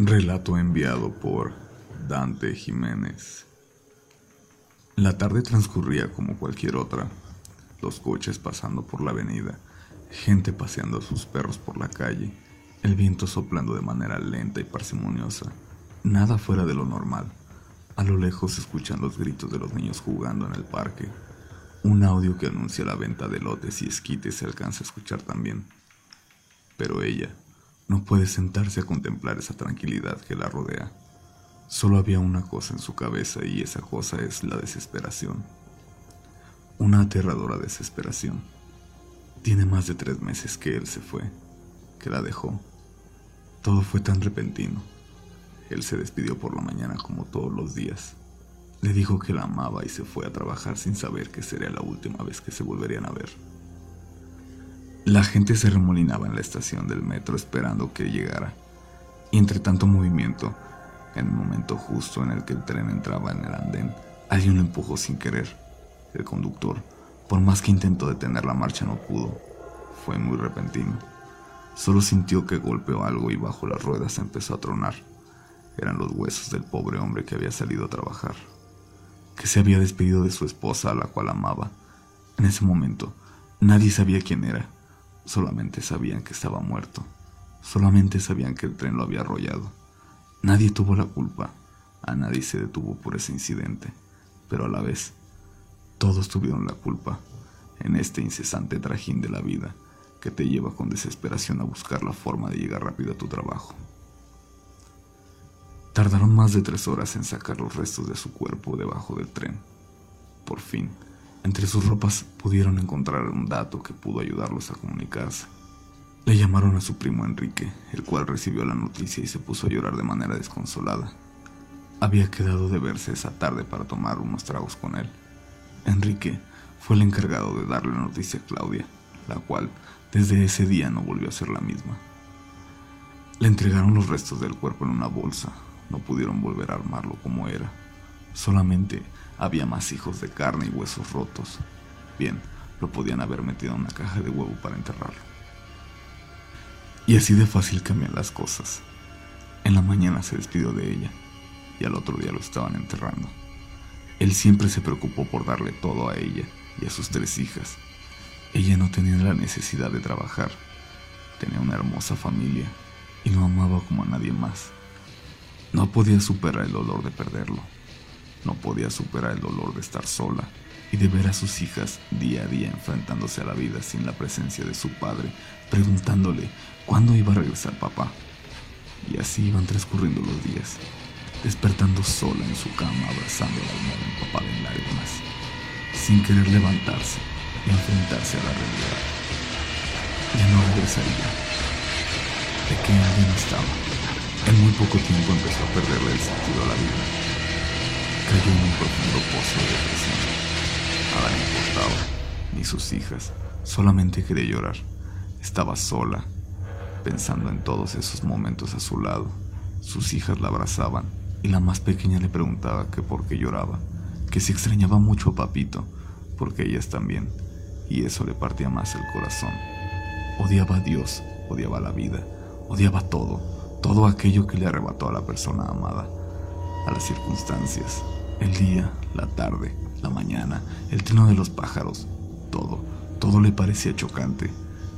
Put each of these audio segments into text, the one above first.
Relato enviado por Dante Jiménez. La tarde transcurría como cualquier otra. Los coches pasando por la avenida, gente paseando a sus perros por la calle, el viento soplando de manera lenta y parsimoniosa. Nada fuera de lo normal. A lo lejos escuchan los gritos de los niños jugando en el parque. Un audio que anuncia la venta de lotes y esquites se alcanza a escuchar también. Pero ella no puede sentarse a contemplar esa tranquilidad que la rodea. Solo había una cosa en su cabeza y esa cosa es la desesperación. Una aterradora desesperación. Tiene más de tres meses que él se fue, que la dejó. Todo fue tan repentino. Él se despidió por la mañana como todos los días. Le dijo que la amaba y se fue a trabajar sin saber que sería la última vez que se volverían a ver. La gente se remolinaba en la estación del metro esperando que llegara. Y entre tanto movimiento, en el momento justo en el que el tren entraba en el andén, alguien lo empujó sin querer. El conductor, por más que intentó detener la marcha, no pudo. Fue muy repentino. Solo sintió que golpeó algo y bajo las ruedas empezó a tronar. Eran los huesos del pobre hombre que había salido a trabajar, que se había despedido de su esposa a la cual amaba. En ese momento, nadie sabía quién era Solamente sabían que estaba muerto. Solamente sabían que el tren lo había arrollado. Nadie tuvo la culpa. A nadie se detuvo por ese incidente. Pero a la vez, todos tuvieron la culpa en este incesante trajín de la vida que te lleva con desesperación a buscar la forma de llegar rápido a tu trabajo. Tardaron más de tres horas en sacar los restos de su cuerpo debajo del tren. Por fin, entre sus ropas pudieron encontrar un dato que pudo ayudarlos a comunicarse. Le llamaron a su primo Enrique, el cual recibió la noticia y se puso a llorar de manera desconsolada. Había quedado de verse esa tarde para tomar unos tragos con él. Enrique fue el encargado de darle la noticia a Claudia, la cual desde ese día no volvió a ser la misma. Le entregaron los restos del cuerpo en una bolsa. No pudieron volver a armarlo como era. Solamente había más hijos de carne y huesos rotos. Bien, lo podían haber metido en una caja de huevo para enterrarlo. Y así de fácil cambian las cosas. En la mañana se despidió de ella y al otro día lo estaban enterrando. Él siempre se preocupó por darle todo a ella y a sus tres hijas. Ella no tenía la necesidad de trabajar. Tenía una hermosa familia y lo amaba como a nadie más. No podía superar el dolor de perderlo. No podía superar el dolor de estar sola y de ver a sus hijas día a día enfrentándose a la vida sin la presencia de su padre, preguntándole cuándo iba a regresar papá. Y así iban transcurriendo los días, despertando sola en su cama, abrazando la almohada empapada en lágrimas, sin querer levantarse y enfrentarse a la realidad. Ya no regresaría. De que alguien estaba. En muy poco tiempo empezó a perderle el sentido a la vida cayó en un profundo pozo de depresión. Nada le importaba, ni sus hijas, solamente quería llorar. Estaba sola, pensando en todos esos momentos a su lado. Sus hijas la abrazaban y la más pequeña le preguntaba que por qué lloraba, que si extrañaba mucho a papito, porque ellas también, y eso le partía más el corazón. Odiaba a Dios, odiaba la vida, odiaba todo, todo aquello que le arrebató a la persona amada, a las circunstancias, el día, la tarde, la mañana, el trino de los pájaros, todo, todo le parecía chocante.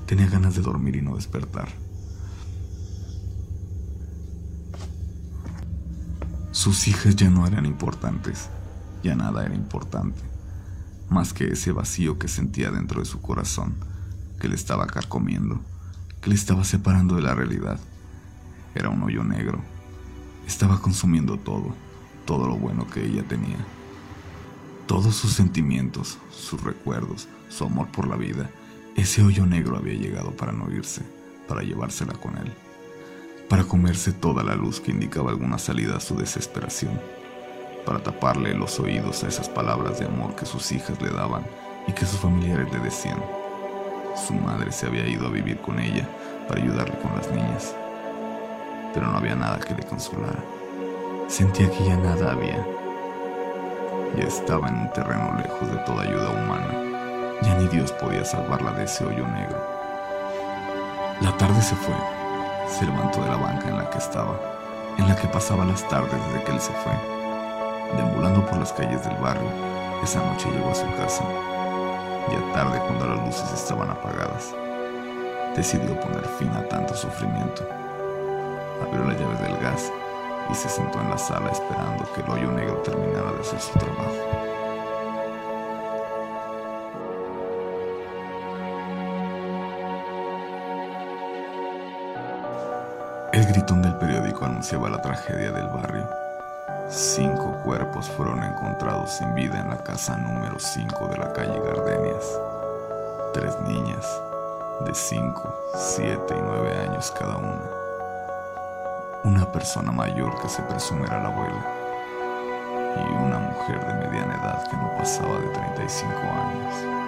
Tenía ganas de dormir y no despertar. Sus hijas ya no eran importantes, ya nada era importante, más que ese vacío que sentía dentro de su corazón, que le estaba carcomiendo, que le estaba separando de la realidad. Era un hoyo negro, estaba consumiendo todo todo lo bueno que ella tenía. Todos sus sentimientos, sus recuerdos, su amor por la vida, ese hoyo negro había llegado para no irse, para llevársela con él, para comerse toda la luz que indicaba alguna salida a su desesperación, para taparle los oídos a esas palabras de amor que sus hijas le daban y que sus familiares le decían. Su madre se había ido a vivir con ella para ayudarle con las niñas, pero no había nada que le consolara. Sentía que ya nada había. Ya estaba en un terreno lejos de toda ayuda humana. Ya ni Dios podía salvarla de ese hoyo negro. La tarde se fue. Se levantó de la banca en la que estaba. en la que pasaba las tardes desde que él se fue. Deambulando por las calles del barrio, esa noche llegó a su casa. Ya tarde, cuando las luces estaban apagadas, decidió poner fin a tanto sufrimiento. Abrió las llaves del gas y se sentó en la sala esperando que el hoyo negro terminara de hacer su trabajo. El gritón del periódico anunciaba la tragedia del barrio. Cinco cuerpos fueron encontrados sin vida en la casa número 5 de la calle Gardenias. Tres niñas de 5, 7 y 9 años cada una. Una persona mayor que se presume era la abuela. Y una mujer de mediana edad que no pasaba de 35 años.